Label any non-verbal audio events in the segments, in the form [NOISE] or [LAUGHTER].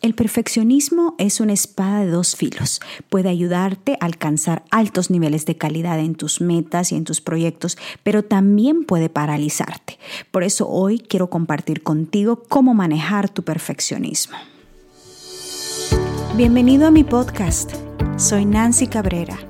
El perfeccionismo es una espada de dos filos. Puede ayudarte a alcanzar altos niveles de calidad en tus metas y en tus proyectos, pero también puede paralizarte. Por eso hoy quiero compartir contigo cómo manejar tu perfeccionismo. Bienvenido a mi podcast. Soy Nancy Cabrera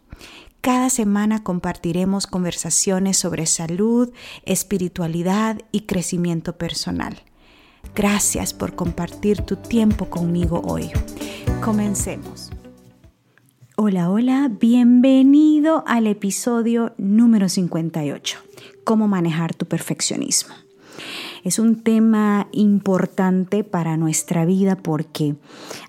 Cada semana compartiremos conversaciones sobre salud, espiritualidad y crecimiento personal. Gracias por compartir tu tiempo conmigo hoy. Comencemos. Hola, hola, bienvenido al episodio número 58, cómo manejar tu perfeccionismo. Es un tema importante para nuestra vida porque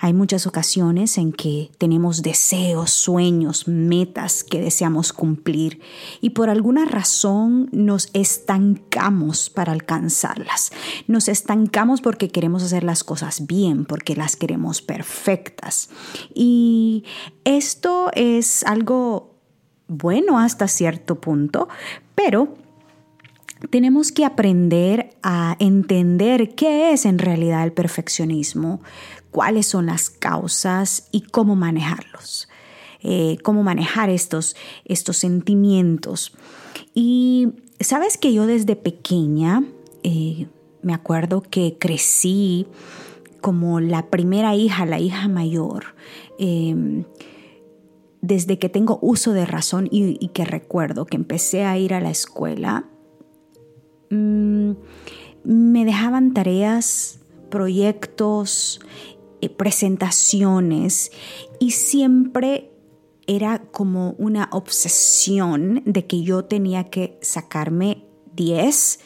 hay muchas ocasiones en que tenemos deseos, sueños, metas que deseamos cumplir y por alguna razón nos estancamos para alcanzarlas. Nos estancamos porque queremos hacer las cosas bien, porque las queremos perfectas. Y esto es algo bueno hasta cierto punto, pero tenemos que aprender a entender qué es en realidad el perfeccionismo, cuáles son las causas y cómo manejarlos, eh, cómo manejar estos, estos sentimientos. Y sabes que yo desde pequeña eh, me acuerdo que crecí como la primera hija, la hija mayor. Em, desde que tengo uso de razón y, que recuerdo que empecé a ir a la escuela, Mm, me dejaban tareas, proyectos, eh, presentaciones y siempre era como una obsesión de que yo tenía que sacarme 10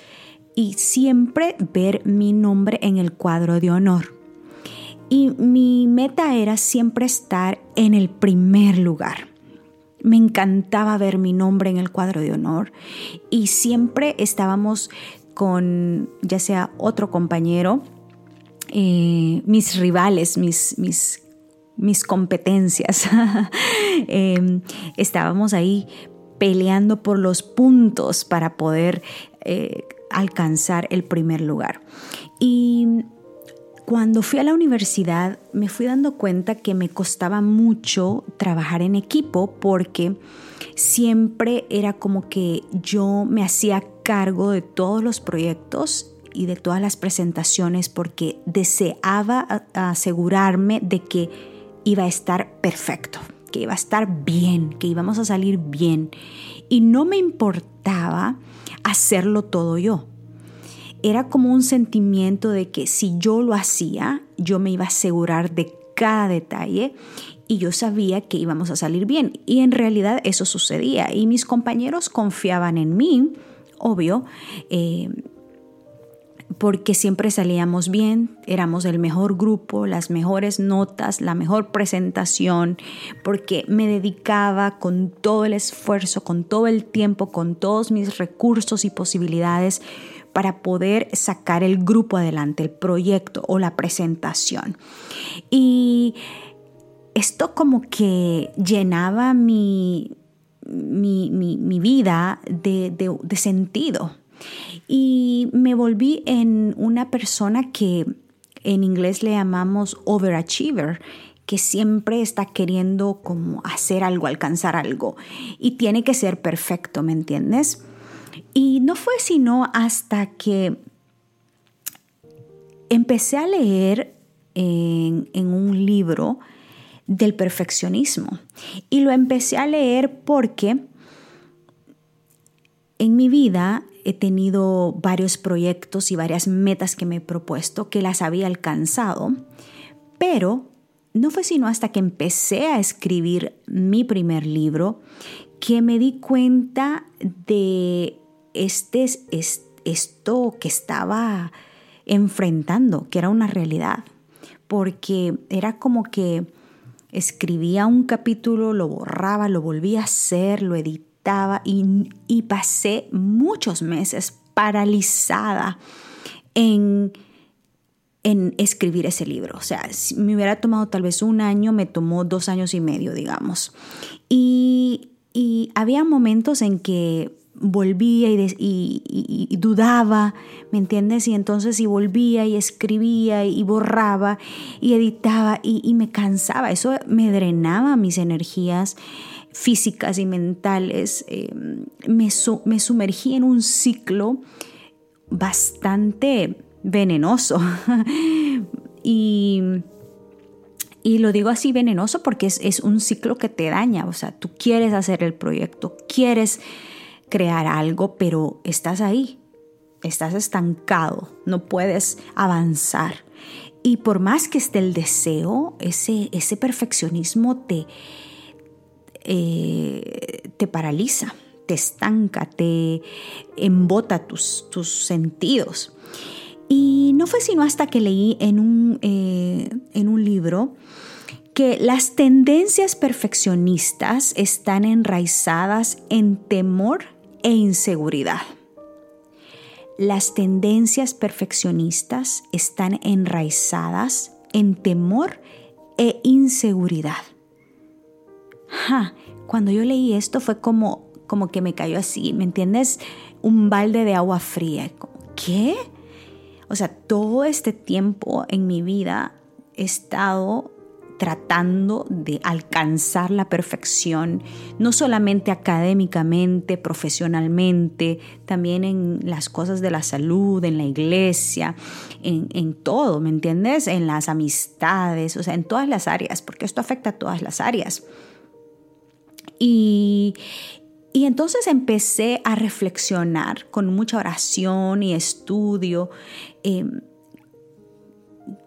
y siempre ver mi nombre en el cuadro de honor. Y mi meta era siempre estar en el primer lugar. Me encantaba ver mi nombre en el cuadro de honor y siempre estábamos con ya sea otro compañero, eh, mis rivales, mis, mis, mis competencias. [LAUGHS] Em, estábamos ahí peleando por los puntos para poder eh, alcanzar el primer lugar. Y cuando fui a la universidad me fui dando cuenta que me costaba mucho trabajar en equipo porque siempre era como que yo me hacía cargo de todos los proyectos y de todas las presentaciones porque deseaba asegurarme de que iba a estar perfecto, que iba a estar bien, que íbamos a salir bien. Y no me importaba hacerlo todo yo era como un sentimiento de que si yo lo hacía, yo me iba a asegurar de cada detalle y yo sabía que íbamos a salir bien. Y en realidad eso sucedía y mis compañeros confiaban en mí, obvio. Eh, porque siempre salíamos bien, éramos el mejor grupo, las mejores notas, la mejor presentación, porque me dedicaba con todo el esfuerzo, con todo el tiempo, con todos mis recursos y posibilidades para poder sacar el grupo adelante, el proyecto o la presentación. Y esto como que llenaba mi, mi, vida de, de sentido. Y me volví en una persona que en inglés le llamamos overachiever, que siempre está queriendo como hacer algo, alcanzar algo. Y tiene que ser perfecto, ¿me entiendes? Y no fue sino hasta que empecé a leer en, un libro del perfeccionismo. Y lo empecé a leer porque en mi vida he tenido varios proyectos y varias metas que me he propuesto que las había alcanzado, pero no fue sino hasta que empecé a escribir mi primer libro que me di cuenta de este, es, esto que estaba enfrentando, que era una realidad, porque era como que escribía un capítulo, lo borraba, lo volvía a hacer, lo editaba, y, pasé muchos meses paralizada en, en escribir ese libro. O sea, si me hubiera tomado tal vez un año, me tomó dos años y medio, digamos. Y había momentos en que volvía y, dudaba, ¿me entiendes? Y entonces y volvía y escribía y borraba y editaba y, me cansaba. Eso me drenaba mis energías físicas y mentales. Eh, me, me sumergí en un ciclo bastante venenoso. [LAUGHS] y y lo digo así venenoso porque es, es, un ciclo que te daña. O sea, tú quieres hacer el proyecto, quieres crear algo, pero estás ahí, estás estancado, no puedes avanzar. Y por más que esté el deseo, ese, ese perfeccionismo te, eh, te paraliza, te estanca, te embota tus, tus sentidos. Y no fue sino hasta que leí en un, eh, en un libro que las tendencias perfeccionistas están enraizadas en temor e inseguridad. Las tendencias perfeccionistas están enraizadas en temor e inseguridad. cuando yo leí esto fue como, como que me cayó así, ¿me entiendes? Un balde de agua fría. ¿Qué? O sea, todo este tiempo en mi vida he estado tratando de alcanzar la perfección, no solamente académicamente, profesionalmente, también en las cosas de la salud, en la iglesia, en, todo, ¿me entiendes? En las amistades, o sea, en todas las áreas, porque esto afecta a todas las áreas. Y, entonces empecé a reflexionar con mucha oración y estudio. Em,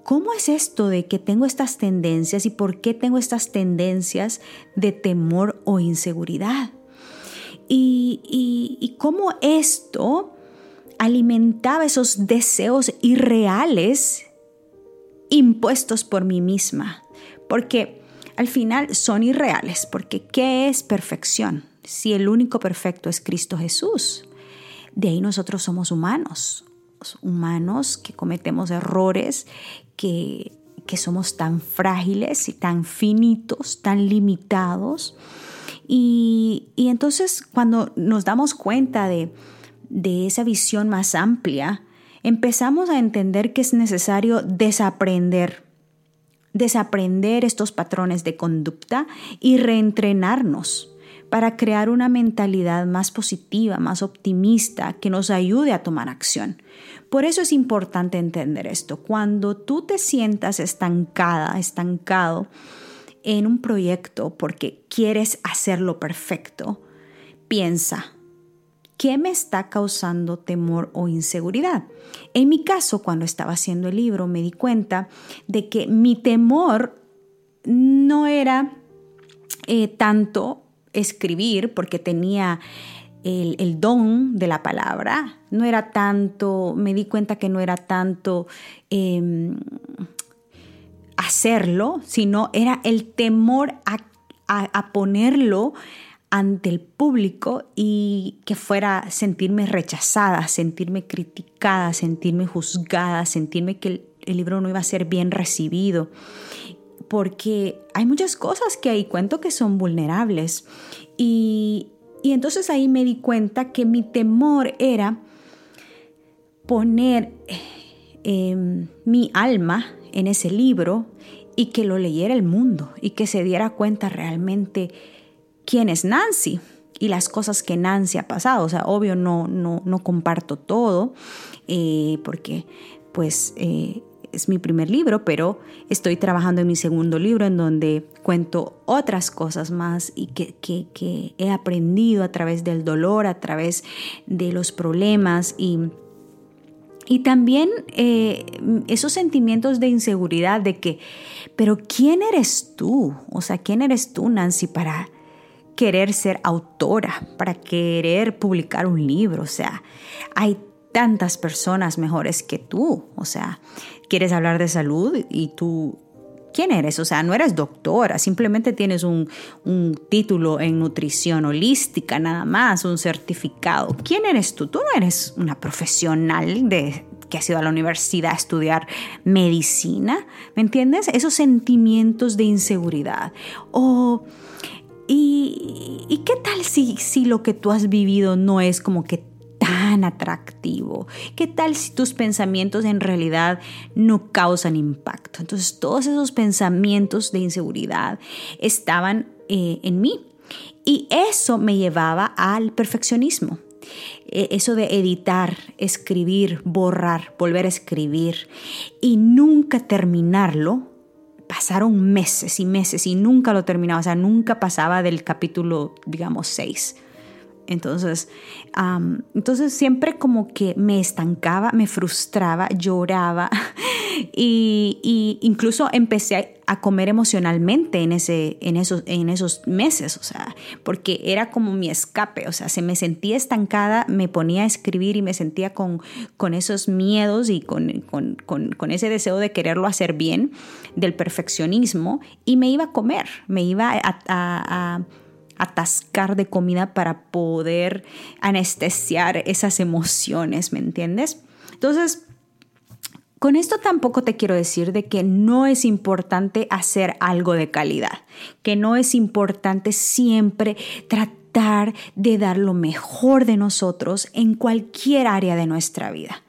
¿cómo es esto de que tengo estas tendencias y por qué tengo estas tendencias de temor o inseguridad? Y, cómo esto alimentaba esos deseos irreales impuestos por mí misma. Porque al final son irreales, porque ¿qué es perfección? Si el único perfecto es Cristo Jesús. De ahí nosotros somos humanos, humanos que cometemos errores, que, somos tan frágiles y tan finitos, tan limitados. Y, entonces cuando nos damos cuenta de, de esa visión más amplia, empezamos a entender que es necesario desaprender, desaprender estos patrones de conducta y reentrenarnos para crear una mentalidad más positiva, más optimista, que nos ayude a tomar acción. Por eso es importante entender esto. Cuando tú te sientas estancada, estancado en un proyecto porque quieres hacerlo perfecto, piensa, ¿qué me está causando temor o inseguridad? En mi caso, cuando estaba haciendo el libro, me di cuenta de que mi temor no era eh, tanto escribir porque tenía el, don de la palabra. No era tanto, me di cuenta que no era tanto em, hacerlo, sino era el temor a, a, ponerlo ante el público y que fuera sentirme rechazada, sentirme criticada, sentirme juzgada, sentirme que el libro no iba a ser bien recibido porque hay muchas cosas que ahí cuento que son vulnerables. Y, entonces ahí me di cuenta que mi temor era poner em, mi alma en ese libro y que lo leyera el mundo y que se diera cuenta realmente quién es Nancy y las cosas que Nancy ha pasado. O sea, obvio no, no, no comparto todo eh, porque pues eh, es mi primer libro, pero estoy trabajando en mi segundo libro en donde cuento otras cosas más y que, he aprendido a través del dolor, a través de los problemas y, y también eh, esos sentimientos de inseguridad de que, pero ¿quién eres tú? O sea, ¿quién eres tú, Nancy, para querer ser autora, para querer publicar un libro? O sea, hay tantas personas mejores que tú. O sea, quieres hablar de salud y tú ¿Quién eres? O sea, no eres doctora, simplemente tienes un, título en nutrición holística, nada más, un certificado. ¿Quién eres tú? Tú no eres una profesional de, que ha ido a la universidad a estudiar medicina, ¿me entiendes? Esos sentimientos de inseguridad. O, ¿y, qué tal si, si lo que tú has vivido no es como que tan atractivo? ¿Qué tal si tus pensamientos en realidad no causan impacto? Entonces todos esos pensamientos de inseguridad estaban eh, en mí y eso me llevaba al perfeccionismo. E, eso de editar, escribir, borrar, volver a escribir y nunca terminarlo, pasaron meses y meses y nunca lo terminaba, o sea, nunca pasaba del capítulo, digamos, 6. Entonces, entonces siempre como que me estancaba, me frustraba, lloraba [LAUGHS] y, incluso empecé a, comer emocionalmente en, ese, en, esos, en esos meses, o sea, porque era como mi escape, o sea, se me sentía estancada, me ponía a escribir y me sentía con, con esos miedos y con, con, ese deseo de quererlo hacer bien, del perfeccionismo, y me iba a comer, me iba a atascar de comida para poder anestesiar esas emociones, ¿me entiendes? Entonces, con esto tampoco te quiero decir de que no es importante hacer algo de calidad, que no es importante siempre tratar de dar lo mejor de nosotros en cualquier área de nuestra vida,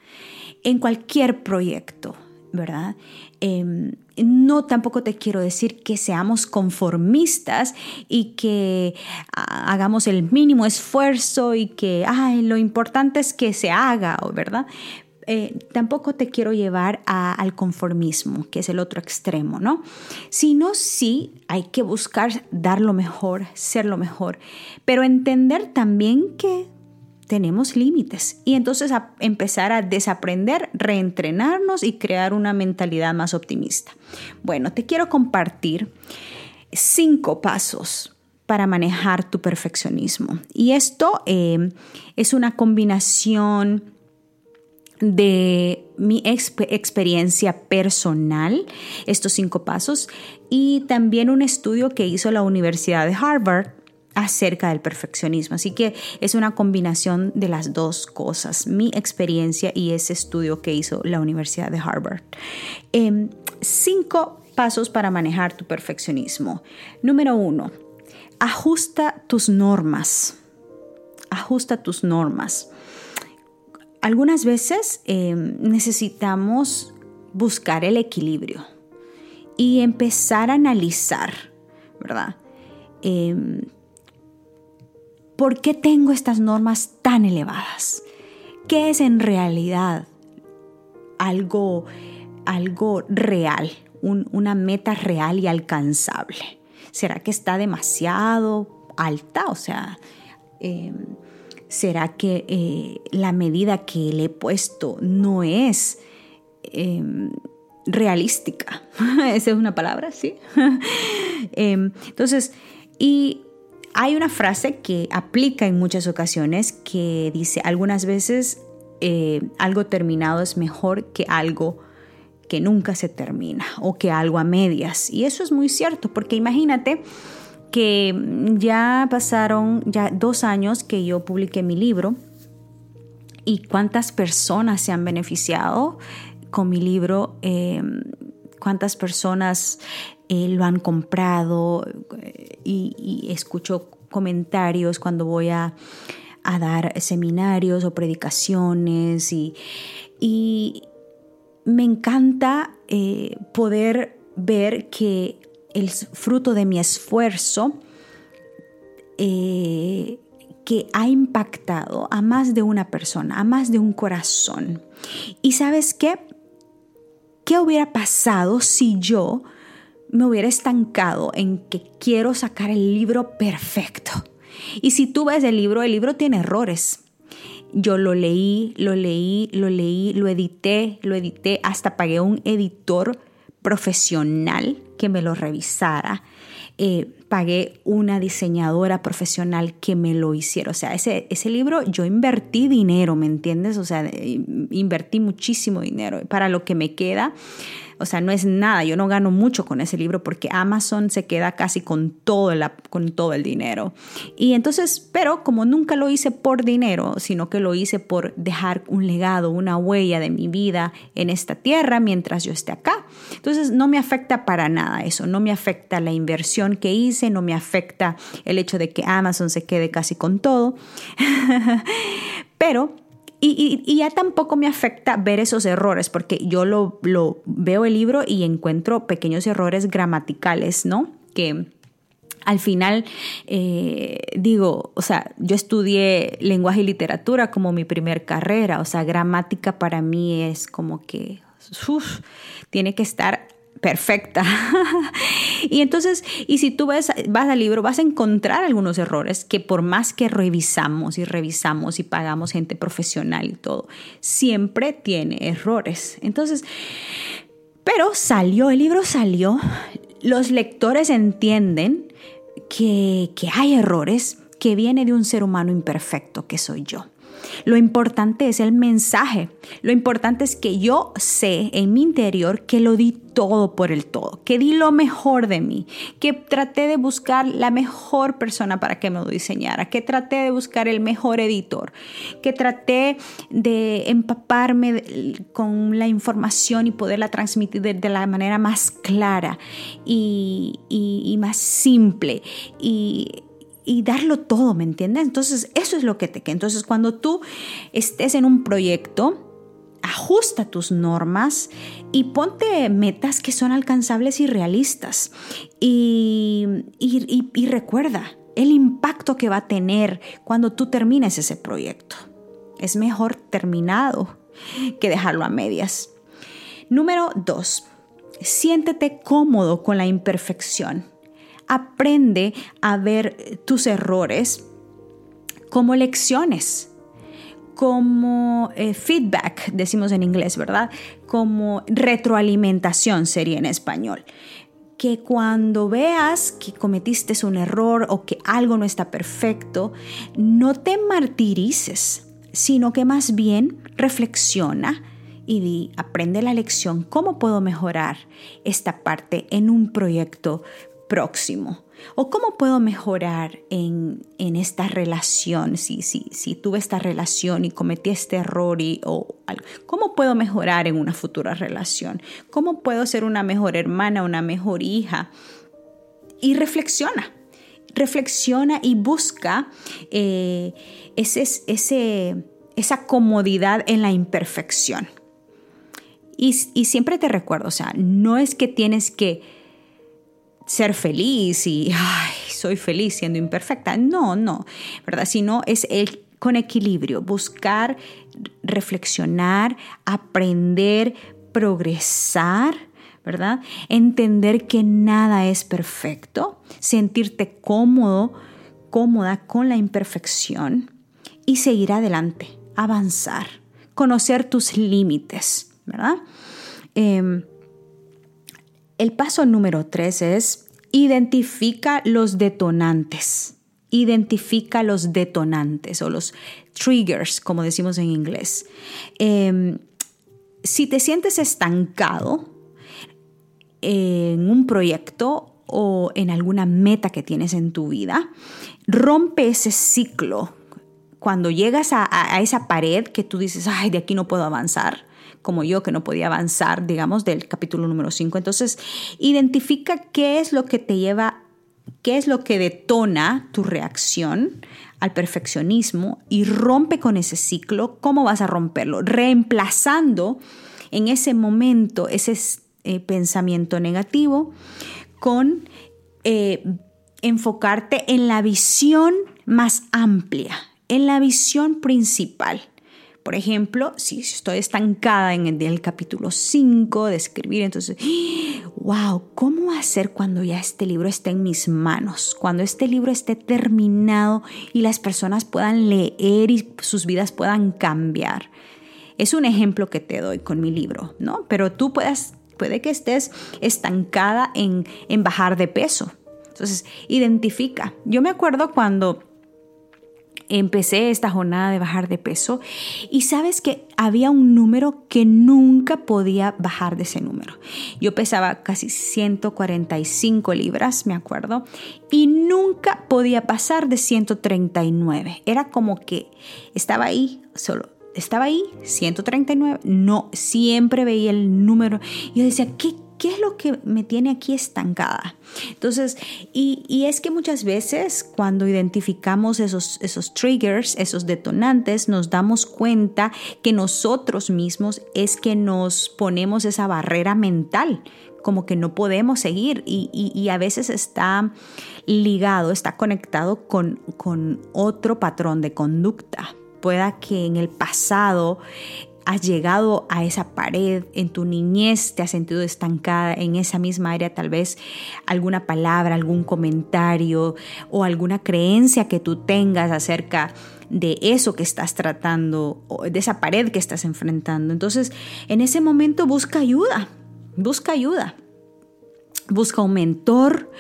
en cualquier proyecto, ¿verdad? Em, no tampoco te quiero decir que seamos conformistas y que ah, hagamos el mínimo esfuerzo y que ay, lo importante es que se haga, ¿verdad? Eh, tampoco te quiero llevar al conformismo, que es el otro extremo, ¿no? Sino sí hay que buscar dar lo mejor, ser lo mejor, pero entender también que tenemos límites y entonces empezar a desaprender, reentrenarnos y crear una mentalidad más optimista. Bueno, te quiero compartir cinco pasos para manejar tu perfeccionismo. Y esto eh, es una combinación de mi experiencia personal, estos cinco pasos, y también un estudio que hizo la Universidad de Harvard acerca del perfeccionismo. Así que es una combinación de las dos cosas, mi experiencia y ese estudio que hizo la Universidad de Harvard. Em, cinco pasos para manejar tu perfeccionismo. Número uno, ajusta tus normas. Ajusta tus normas. Algunas veces em, necesitamos buscar el equilibrio y empezar a analizar, ¿verdad? Em, ¿Por qué tengo estas normas tan elevadas? ¿Qué es en realidad algo, algo real, una meta real y alcanzable? ¿Será que está demasiado alta? O sea, em, ¿será que eh, la medida que le he puesto no es em, realística? [LAUGHS] Esa es una palabra, ¿sí? [LAUGHS] Em, entonces, y hay una frase que aplica en muchas ocasiones que dice, algunas veces eh, algo terminado es mejor que algo que nunca se termina o que algo a medias. Y eso es muy cierto, porque imagínate que ya pasaron ya dos años que yo publiqué mi libro y cuántas personas se han beneficiado con mi libro, eh, cuántas personas eh, lo han comprado eh, y, escucho comentarios cuando voy a, dar seminarios o predicaciones y, me encanta eh, poder ver que el fruto de mi esfuerzo que ha impactado a más de una persona, a más de un corazón. Y sabes qué? ¿Qué hubiera pasado si yo me hubiera estancado en que quiero sacar el libro perfecto. Y si tú ves el libro, el libro tiene errores. Yo lo leí, lo leí, lo leí, lo edité, lo edité, hasta pagué un editor profesional que me lo revisara. Eh, pagué una diseñadora profesional que me lo hiciera. O sea, ese, ese libro yo invertí dinero, ¿me entiendes? O sea, invertí muchísimo dinero para lo que me queda o sea, no es nada, yo no gano mucho con ese libro porque Amazon se queda casi con todo, con todo el dinero. Y entonces, pero como nunca lo hice por dinero, sino que lo hice por dejar un legado, una huella de mi vida en esta tierra mientras yo esté acá. Entonces, no me afecta para nada eso, no me afecta la inversión que hice, no me afecta el hecho de que Amazon se quede casi con todo. [LAUGHS] pero y, ya tampoco me afecta ver esos errores, porque yo lo, veo el libro y encuentro pequeños errores gramaticales, ¿no? Que al final eh, digo, o sea, yo estudié lenguaje y literatura como mi primer carrera, o sea, gramática para mí es como que, tiene que estar perfecta. [LAUGHS] y entonces, y si tú ves, vas al libro, vas a encontrar algunos errores que por más que revisamos y revisamos y pagamos gente profesional y todo, siempre tiene errores. Entonces, pero salió, el libro salió, los lectores entienden que, que hay errores, que viene de un ser humano imperfecto que soy yo. Lo importante es el mensaje. Lo importante es que yo sé en mi interior que lo di todo por el todo, que di lo mejor de mí, que traté de buscar la mejor persona para que me lo diseñara, que traté de buscar el mejor editor, que traté de empaparme con la información y poderla transmitir de, la manera más clara y, y más simple. Y y darlo todo, ¿me entiendes? Entonces, eso es lo que te queda. Entonces, cuando tú estés en un proyecto, ajusta tus normas y ponte metas que son alcanzables y realistas. Y, y, recuerda el impacto que va a tener cuando tú termines ese proyecto. Es mejor terminado que dejarlo a medias. Número dos, siéntete cómodo con la imperfección aprende a ver tus errores como lecciones, como eh, feedback, decimos en inglés, ¿verdad? Como retroalimentación sería en español. Que cuando veas que cometiste un error o que algo no está perfecto, no te martirices, sino que más bien reflexiona y aprende la lección, cómo puedo mejorar esta parte en un proyecto próximo? ¿O cómo puedo mejorar en, esta relación? Si, si, tuve esta relación y cometí este error, y, o ¿cómo puedo mejorar en una futura relación? ¿Cómo puedo ser una mejor hermana, una mejor hija? Y reflexiona, reflexiona y busca eh, ese, ese, esa comodidad en la imperfección. Y, y siempre te recuerdo, o sea, no es que tienes que ser feliz y soy feliz siendo imperfecta. No, no, ¿verdad? Sino es el con equilibrio, buscar reflexionar, aprender, progresar, ¿verdad? Entender que nada es perfecto, sentirte cómodo, cómoda con la imperfección y seguir adelante, avanzar, conocer tus límites, ¿verdad? Em, el paso número tres es identifica los detonantes. Identifica los detonantes o los triggers, como decimos en inglés. Em, si te sientes estancado en un proyecto o en alguna meta que tienes en tu vida, rompe ese ciclo. Cuando llegas a, a esa pared que tú dices, ay, de aquí no puedo avanzar, como yo que no podía avanzar, digamos, del capítulo número 5. Entonces, identifica qué es lo que te lleva, qué es lo que detona tu reacción al perfeccionismo y rompe con ese ciclo. ¿Cómo vas a romperlo? Reemplazando en ese momento ese eh, pensamiento negativo con eh, enfocarte en la visión más amplia, en la visión principal. Por ejemplo, si estoy estancada en el, capítulo 5 de escribir, entonces, wow, ¿cómo hacer cuando ya este libro esté en mis manos? Cuando este libro esté terminado y las personas puedan leer y sus vidas puedan cambiar. Es un ejemplo que te doy con mi libro, ¿no? Pero tú puedes, puede que estés estancada en, en bajar de peso. Entonces, identifica. Yo me acuerdo cuando empecé esta jornada de bajar de peso y sabes que había un número que nunca podía bajar de ese número. Yo pesaba casi 145 libras, me acuerdo, y nunca podía pasar de 139. Era como que estaba ahí, solo estaba ahí, 139, no, siempre veía el número. Yo decía, ¿qué ¿qué es lo que me tiene aquí estancada? Entonces, y, es que muchas veces cuando identificamos esos, esos triggers, esos detonantes, nos damos cuenta que nosotros mismos es que nos ponemos esa barrera mental como que no podemos seguir y, a veces está ligado, está conectado con, con otro patrón de conducta. Pueda que en el pasado has llegado a esa pared en tu niñez, te has sentido estancada en esa misma área, tal vez alguna palabra, algún comentario o alguna creencia que tú tengas acerca de eso que estás tratando, o de esa pared que estás enfrentando. Entonces, en ese momento busca ayuda, busca ayuda. Busca un mentor,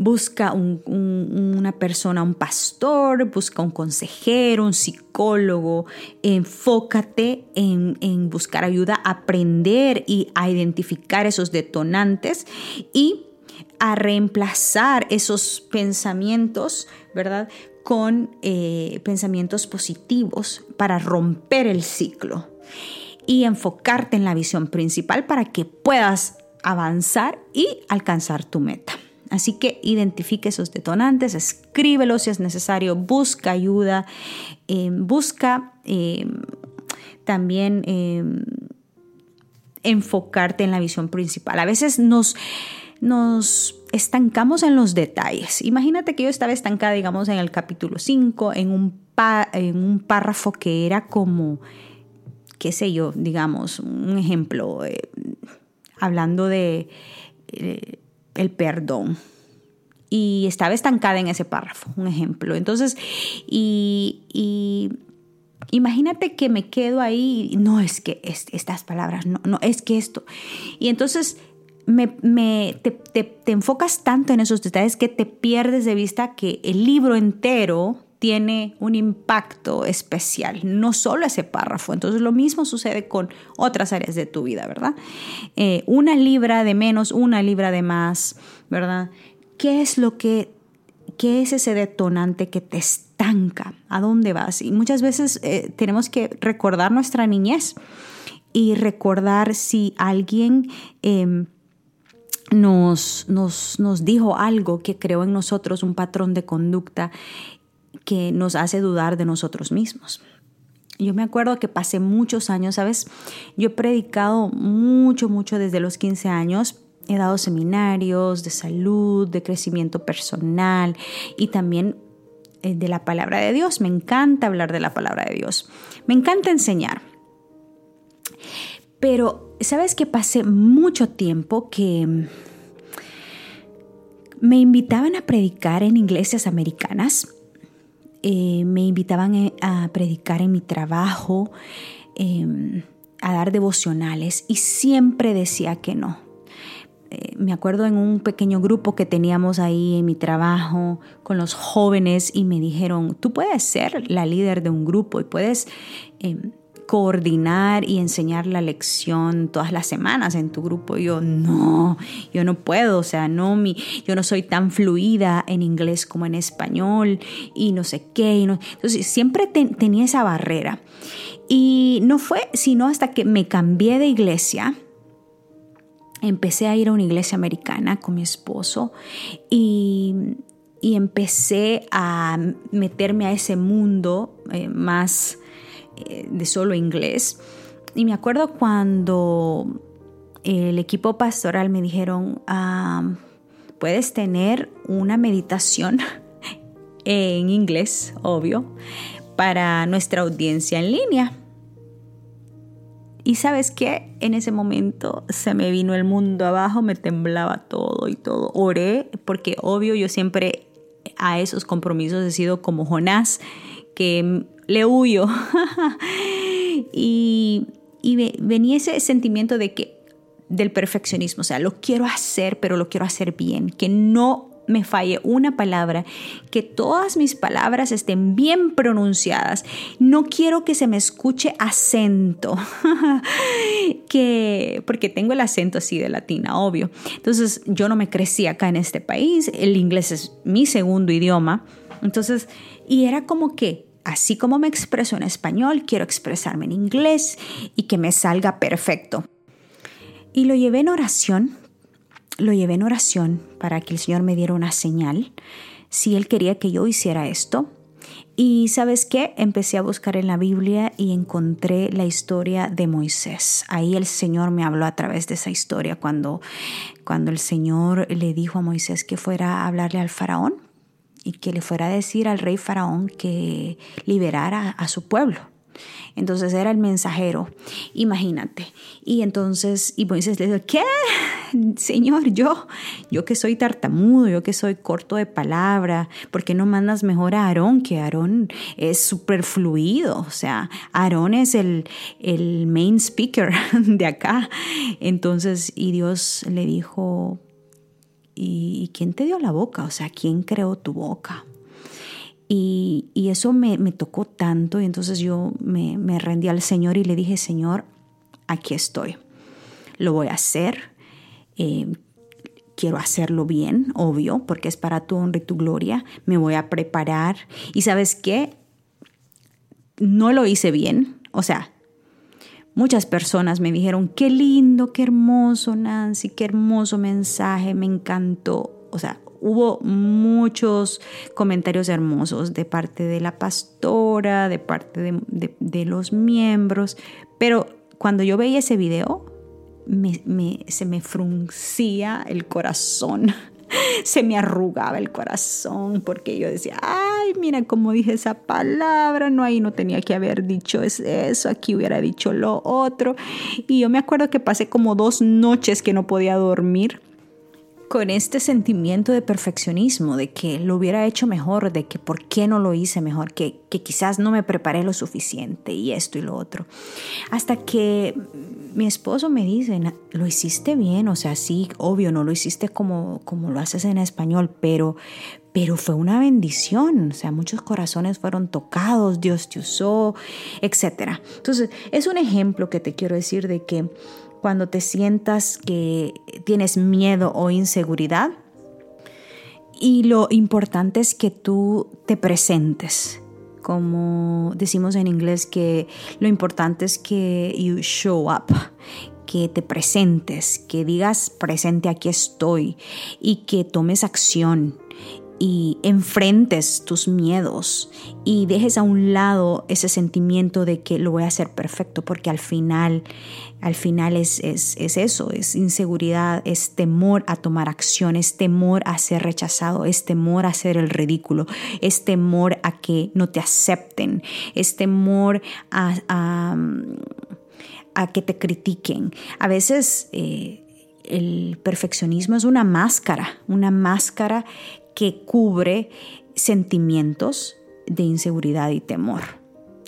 busca una persona, un pastor, busca un consejero, un psicólogo, enfócate en, en buscar ayuda, aprender y a identificar esos detonantes y a reemplazar esos pensamientos, ¿verdad? Con eh, pensamientos positivos para romper el ciclo y enfocarte en la visión principal para que puedas avanzar y alcanzar tu meta. Así que identifique esos detonantes, escríbelos si es necesario, busca ayuda, eh, busca eh, también eh, enfocarte en la visión principal. A veces nos, nos estancamos en los detalles. Imagínate que yo estaba estancada, digamos, en el capítulo 5, en en un párrafo que era como, qué sé yo, digamos, un ejemplo, hablando de el perdón. Y estaba estancada en ese párrafo, un ejemplo. Entonces, y, imagínate que me quedo ahí, no es que estas palabras, no, no, es que esto. Y entonces me, te, te, enfocas tanto en esos detalles que te pierdes de vista que el libro entero tiene un impacto especial, no solo ese párrafo. Entonces lo mismo sucede con otras áreas de tu vida, ¿verdad? Eh, una libra de menos, una libra de más, ¿verdad? ¿Qué es lo que, qué es ese detonante que te estanca? ¿A dónde vas? Y muchas veces eh, tenemos que recordar nuestra niñez y recordar si alguien... Em, nos, nos, nos, dijo algo que creó en nosotros un patrón de conducta que nos hace dudar de nosotros mismos. Yo me acuerdo que pasé muchos años, ¿sabes? Yo he predicado mucho, mucho desde los 15 años. He dado seminarios de salud, de crecimiento personal y también eh, de la palabra de Dios. Me encanta hablar de la palabra de Dios. Me encanta enseñar. Pero, ¿sabes que pasé mucho tiempo que me invitaban a predicar en iglesias americanas? Eh, me invitaban eh, a predicar en mi trabajo, em, a dar devocionales y siempre decía que no. Eh, me acuerdo en un pequeño grupo que teníamos ahí en mi trabajo con los jóvenes y me dijeron, tú puedes ser la líder de un grupo y puedes em, coordinar y enseñar la lección todas las semanas en tu grupo. yo, no, yo no puedo, o sea, no, mi, yo no soy tan fluida en inglés como en español y no sé qué. Entonces, siempre tenía esa barrera. Y no fue sino hasta que me cambié de iglesia. Empecé a ir a una iglesia americana con mi esposo y, empecé a meterme a ese mundo eh, más de solo inglés. Y me acuerdo cuando el equipo pastoral me dijeron, ah, puedes tener una meditación [LAUGHS] en inglés, obvio, para nuestra audiencia en línea. Y sabes qué, en ese momento se me vino el mundo abajo, me temblaba todo y todo. Oré porque obvio yo siempre a esos compromisos he sido como Jonás, que le huyo. [LAUGHS] y, venía ese sentimiento de que del perfeccionismo, o sea, lo quiero hacer, pero lo quiero hacer bien, que no me falle una palabra, que todas mis palabras estén bien pronunciadas. No quiero que se me escuche acento, [LAUGHS] que porque tengo el acento así de latina, obvio. Entonces, yo no me crecí acá en este país, el inglés es mi segundo idioma. Entonces, y era como que así como me expreso en español, quiero expresarme en inglés y que me salga perfecto. Y lo llevé en oración, lo llevé en oración para que el Señor me diera una señal si Él quería que yo hiciera esto. Y sabes qué, empecé a buscar en la Biblia y encontré la historia de Moisés. Ahí el Señor me habló a través de esa historia cuando, cuando el Señor le dijo a Moisés que fuera a hablarle al faraón y que le fuera a decir al rey faraón que liberara a su pueblo. Entonces era el mensajero, imagínate. Y entonces, y Moisés le dijo, ¿qué? [LAUGHS] Señor, yo, yo que soy tartamudo, yo que soy corto de palabra, ¿por qué no mandas mejor a Aarón? Que Aarón es súper fluido, o sea, Aarón es el, el main speaker [LAUGHS] de acá. Entonces, y Dios le dijo, ¿y quién te dio la boca? O sea, ¿quién creó tu boca? Y, eso me, tocó tanto y entonces yo me, rendí al Señor y le dije, Señor, aquí estoy, lo voy a hacer. Eh, quiero hacerlo bien, obvio, porque es para tu honra y tu gloria. Me voy a preparar. Y sabes qué? No lo hice bien. O sea, Muchas personas me dijeron, qué lindo, qué hermoso, Nancy, qué hermoso mensaje, me encantó. O sea, hubo muchos comentarios hermosos de parte de la pastora, de parte de, los miembros, pero cuando yo veía ese video, se me fruncía el corazón [LAUGHS] [LAUGHS] se me arrugaba el corazón porque yo decía, ay, mira cómo dije esa palabra, no, ahí no tenía que haber dicho eso, aquí hubiera dicho lo otro. Y yo me acuerdo que pasé como dos noches que no podía dormir con este sentimiento de perfeccionismo, de que lo hubiera hecho mejor, de que por qué no lo hice mejor, que, que quizás no me preparé lo suficiente y esto y lo otro. Hasta que mi esposo me dice, lo hiciste bien, o sea, sí, obvio, no lo hiciste como, como lo haces en español, pero, pero fue una bendición, o sea, muchos corazones fueron tocados, Dios te usó, etc. Entonces, es un ejemplo que te quiero decir de que cuando te sientas que tienes miedo o inseguridad. Y lo importante es que tú te presentes. Como decimos en inglés que lo importante es que you show up, que te presentes, que digas presente aquí estoy y que tomes acción y enfrentes tus miedos y dejes a un lado ese sentimiento de que lo voy a hacer perfecto, porque al final, al final es, es, eso, es inseguridad, es temor a tomar acción, es temor a ser rechazado, es temor a hacer el ridículo, es temor a que no te acepten, es temor a, a, que te critiquen. A veces... Eh, el perfeccionismo es una máscara, una máscara que cubre sentimientos de inseguridad y temor.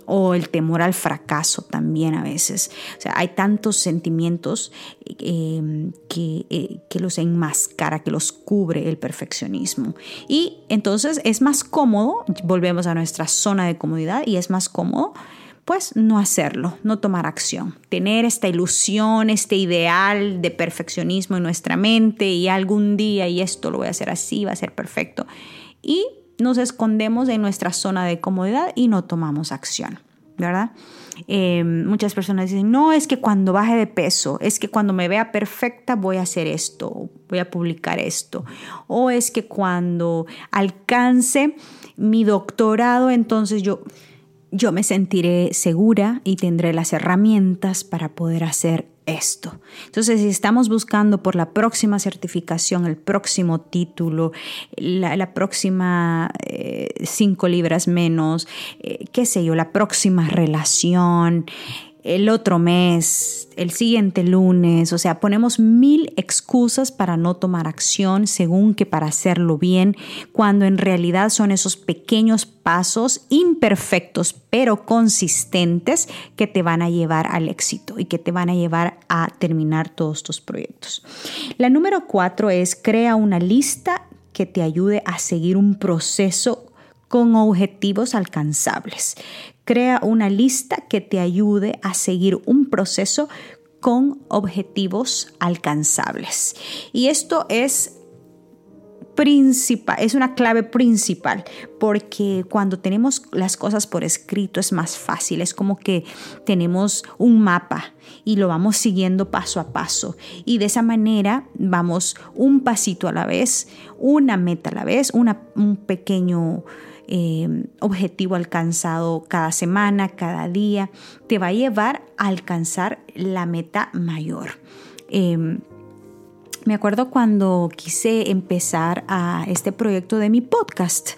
O el temor al fracaso también a veces. O sea, hay tantos sentimientos em, que, eh, que los enmascara, que los cubre el perfeccionismo. Y entonces es más cómodo, volvemos a nuestra zona de comodidad y es más cómodo pues no hacerlo, no tomar acción, tener esta ilusión, este ideal de perfeccionismo en nuestra mente y algún día y esto lo voy a hacer así, va a ser perfecto. Y nos escondemos en nuestra zona de comodidad y no tomamos acción, ¿verdad? Em, muchas personas dicen, no, es que cuando baje de peso, es que cuando me vea perfecta voy a hacer esto, voy a publicar esto, o es que cuando alcance mi doctorado, entonces yo yo me sentiré segura y tendré las herramientas para poder hacer esto. Entonces, si estamos buscando por la próxima certificación, el próximo título, la, próxima eh, cinco libras menos, eh, qué sé yo, la próxima relación, el otro mes, el siguiente lunes, o sea, ponemos mil excusas para no tomar acción según que para hacerlo bien, cuando en realidad son esos pequeños pasos imperfectos pero consistentes que te van a llevar al éxito y que te van a llevar a terminar todos tus proyectos. La número cuatro es crea una lista que te ayude a seguir un proceso con objetivos alcanzables. Crea una lista que te ayude a seguir un proceso con objetivos alcanzables. Y esto es principal, es una clave principal, porque cuando tenemos las cosas por escrito es más fácil, es como que tenemos un mapa y lo vamos siguiendo paso a paso y de esa manera vamos un pasito a la vez, una meta a la vez, un pequeño eh, objetivo alcanzado cada semana, cada día, te va a llevar a alcanzar la meta mayor. Em, me acuerdo cuando quise empezar a este proyecto de mi podcast.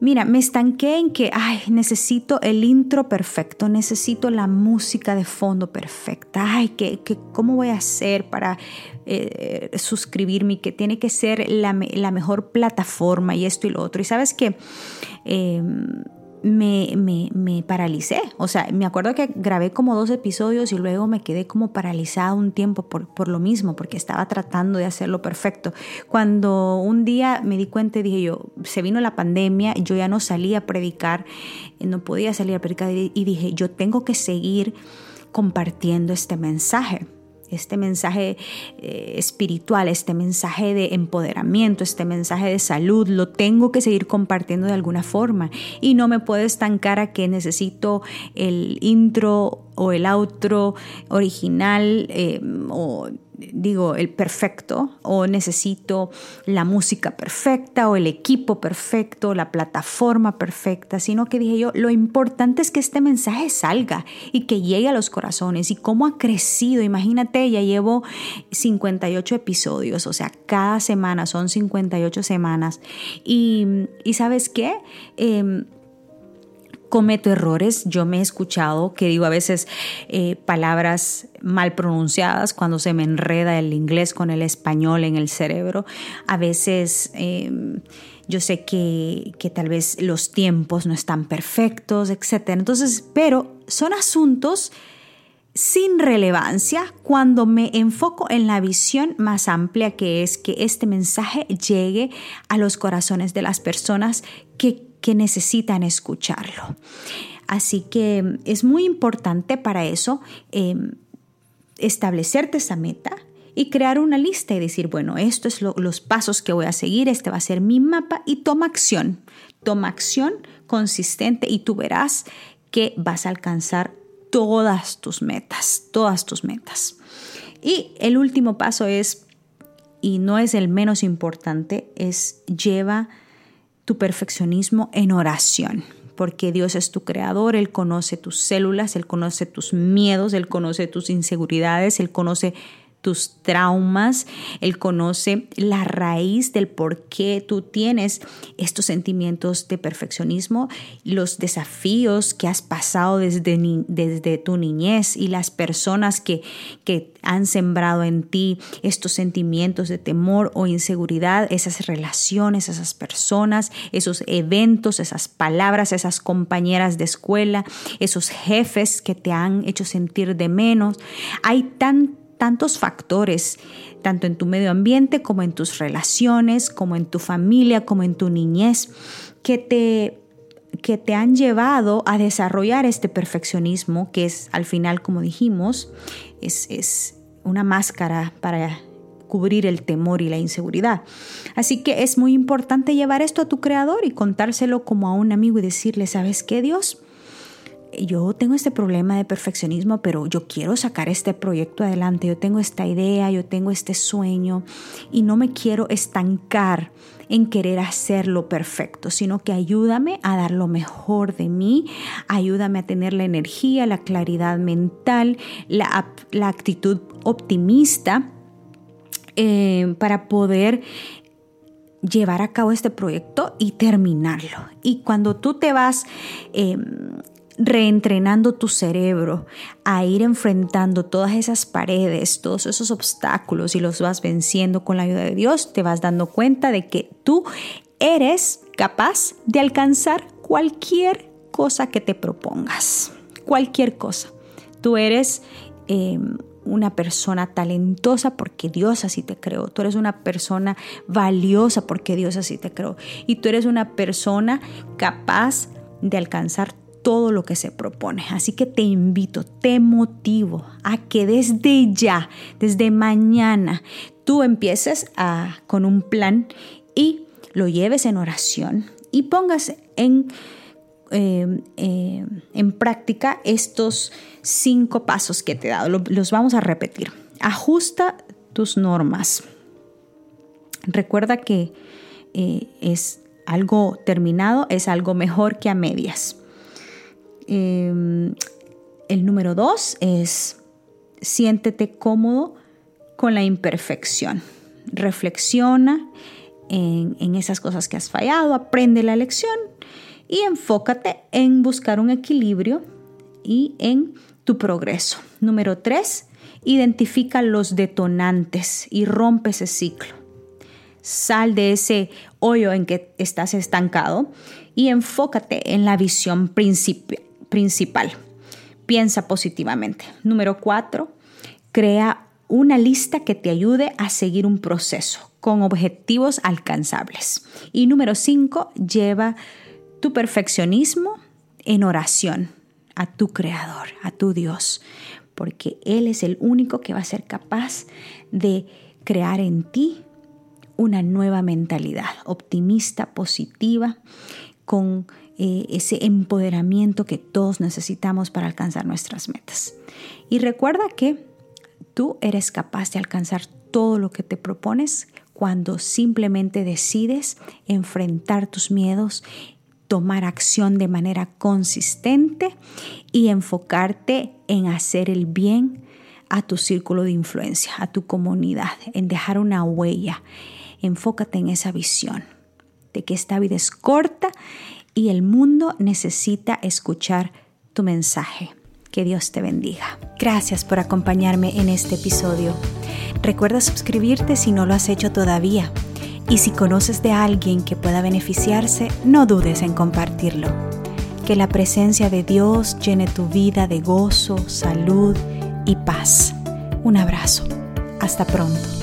Mira, me estanqué en que, ay, necesito el intro perfecto, necesito la música de fondo perfecta. Ay, ¿qué, cómo voy a hacer para eh, suscribirme? Que tiene que ser la, mejor plataforma y esto y lo otro. Y sabes que... Em, me, me, paralicé. O sea, me acuerdo que grabé como dos episodios y luego me quedé como paralizada un tiempo por, por, lo mismo, porque estaba tratando de hacerlo perfecto. Cuando un día me di cuenta y dije yo, se vino la pandemia, yo ya no salía a predicar, no podía salir a predicar y dije, yo tengo que seguir compartiendo este mensaje este mensaje eh, espiritual, este mensaje de empoderamiento, este mensaje de salud, lo tengo que seguir compartiendo de alguna forma. Y no me puedo estancar a que necesito el intro o el outro original eh, o digo, el perfecto o necesito la música perfecta o el equipo perfecto, la plataforma perfecta, sino que dije yo, lo importante es que este mensaje salga y que llegue a los corazones y cómo ha crecido. Imagínate, ya llevo 58 episodios, o sea, cada semana son 58 semanas. Y, y sabes qué? Em, cometo errores. Yo me he escuchado que digo a veces eh, palabras mal pronunciadas cuando se me enreda el inglés con el español en el cerebro. A veces em, yo sé que, que, tal vez los tiempos no están perfectos, etc. Entonces, pero son asuntos sin relevancia cuando me enfoco en la visión más amplia que es que este mensaje llegue a los corazones de las personas que que necesitan escucharlo. Así que es muy importante para eso em, establecerte esa meta y crear una lista y decir, bueno, estos son los pasos que voy a seguir, este va a ser mi mapa y toma acción. Toma acción consistente y tú verás que vas a alcanzar todas tus metas, todas tus metas. Y el último paso es, y no es el menos importante, es lleva tu perfeccionismo en oración, porque Dios es tu creador, Él conoce tus células, Él conoce tus miedos, Él conoce tus inseguridades, Él conoce tus traumas, Él conoce la raíz del por qué tú tienes estos sentimientos de perfeccionismo, los desafíos que has pasado desde, desde tu niñez y las personas que, que han sembrado en ti estos sentimientos de temor o inseguridad, esas relaciones, esas personas, esos eventos, esas palabras, esas compañeras de escuela, esos jefes que te han hecho sentir de menos. Hay tan tantos factores, tanto en tu medio ambiente como en tus relaciones, como en tu familia, como en tu niñez, que te que te han llevado a desarrollar este perfeccionismo, que es al final, como dijimos, es, es una máscara para cubrir el temor y la inseguridad. Así que es muy importante llevar esto a tu creador y contárselo como a un amigo y decirle, ¿sabes qué, Dios? Yo tengo este problema de perfeccionismo, pero yo quiero sacar este proyecto adelante, yo tengo esta idea, yo tengo este sueño y no me quiero estancar en querer hacerlo perfecto, sino que ayúdame a dar lo mejor de mí, ayúdame a tener la energía, la claridad mental, la, actitud optimista eh, para poder llevar a cabo este proyecto y terminarlo. Y cuando tú te vas em, reentrenando tu cerebro a ir enfrentando todas esas paredes, todos esos obstáculos y los vas venciendo con la ayuda de Dios, te vas dando cuenta de que tú eres capaz de alcanzar cualquier cosa que te propongas, cualquier cosa. Tú eres em, una persona talentosa porque Dios así te creó. Tú eres una persona valiosa porque Dios así te creó. Y tú eres una persona capaz de alcanzar todo lo que se propone. Así que te invito, te motivo a que desde ya, desde mañana, tú empieces a, con un plan y lo lleves en oración y pongas en, eh, eh, en práctica estos cinco pasos que te he dado. Los vamos a repetir. Ajusta tus normas. Recuerda que eh, es algo terminado, es algo mejor que a medias. Em, el número dos es siéntete cómodo con la imperfección. Reflexiona en, en, esas cosas que has fallado, aprende la lección y enfócate en buscar un equilibrio y en tu progreso. Número tres, identifica los detonantes y rompe ese ciclo. Sal de ese hoyo en que estás estancado y enfócate en la visión principal principal. Piensa positivamente. Número cuatro, crea una lista que te ayude a seguir un proceso con objetivos alcanzables. Y número cinco, lleva tu perfeccionismo en oración a tu Creador, a tu Dios, porque Él es el único que va a ser capaz de crear en ti una nueva mentalidad optimista, positiva, con eh, ese empoderamiento que todos necesitamos para alcanzar nuestras metas. Y recuerda que tú eres capaz de alcanzar todo lo que te propones cuando simplemente decides enfrentar tus miedos, tomar acción de manera consistente y enfocarte en hacer el bien a tu círculo de influencia, a tu comunidad, en dejar una huella. Enfócate en esa visión de que esta vida es corta y el mundo necesita escuchar tu mensaje. Que Dios te bendiga. Gracias por acompañarme en este episodio. Recuerda suscribirte si no lo has hecho todavía. Y si conoces de alguien que pueda beneficiarse, no dudes en compartirlo. Que la presencia de Dios llene tu vida de gozo, salud y paz. Un abrazo. Hasta pronto.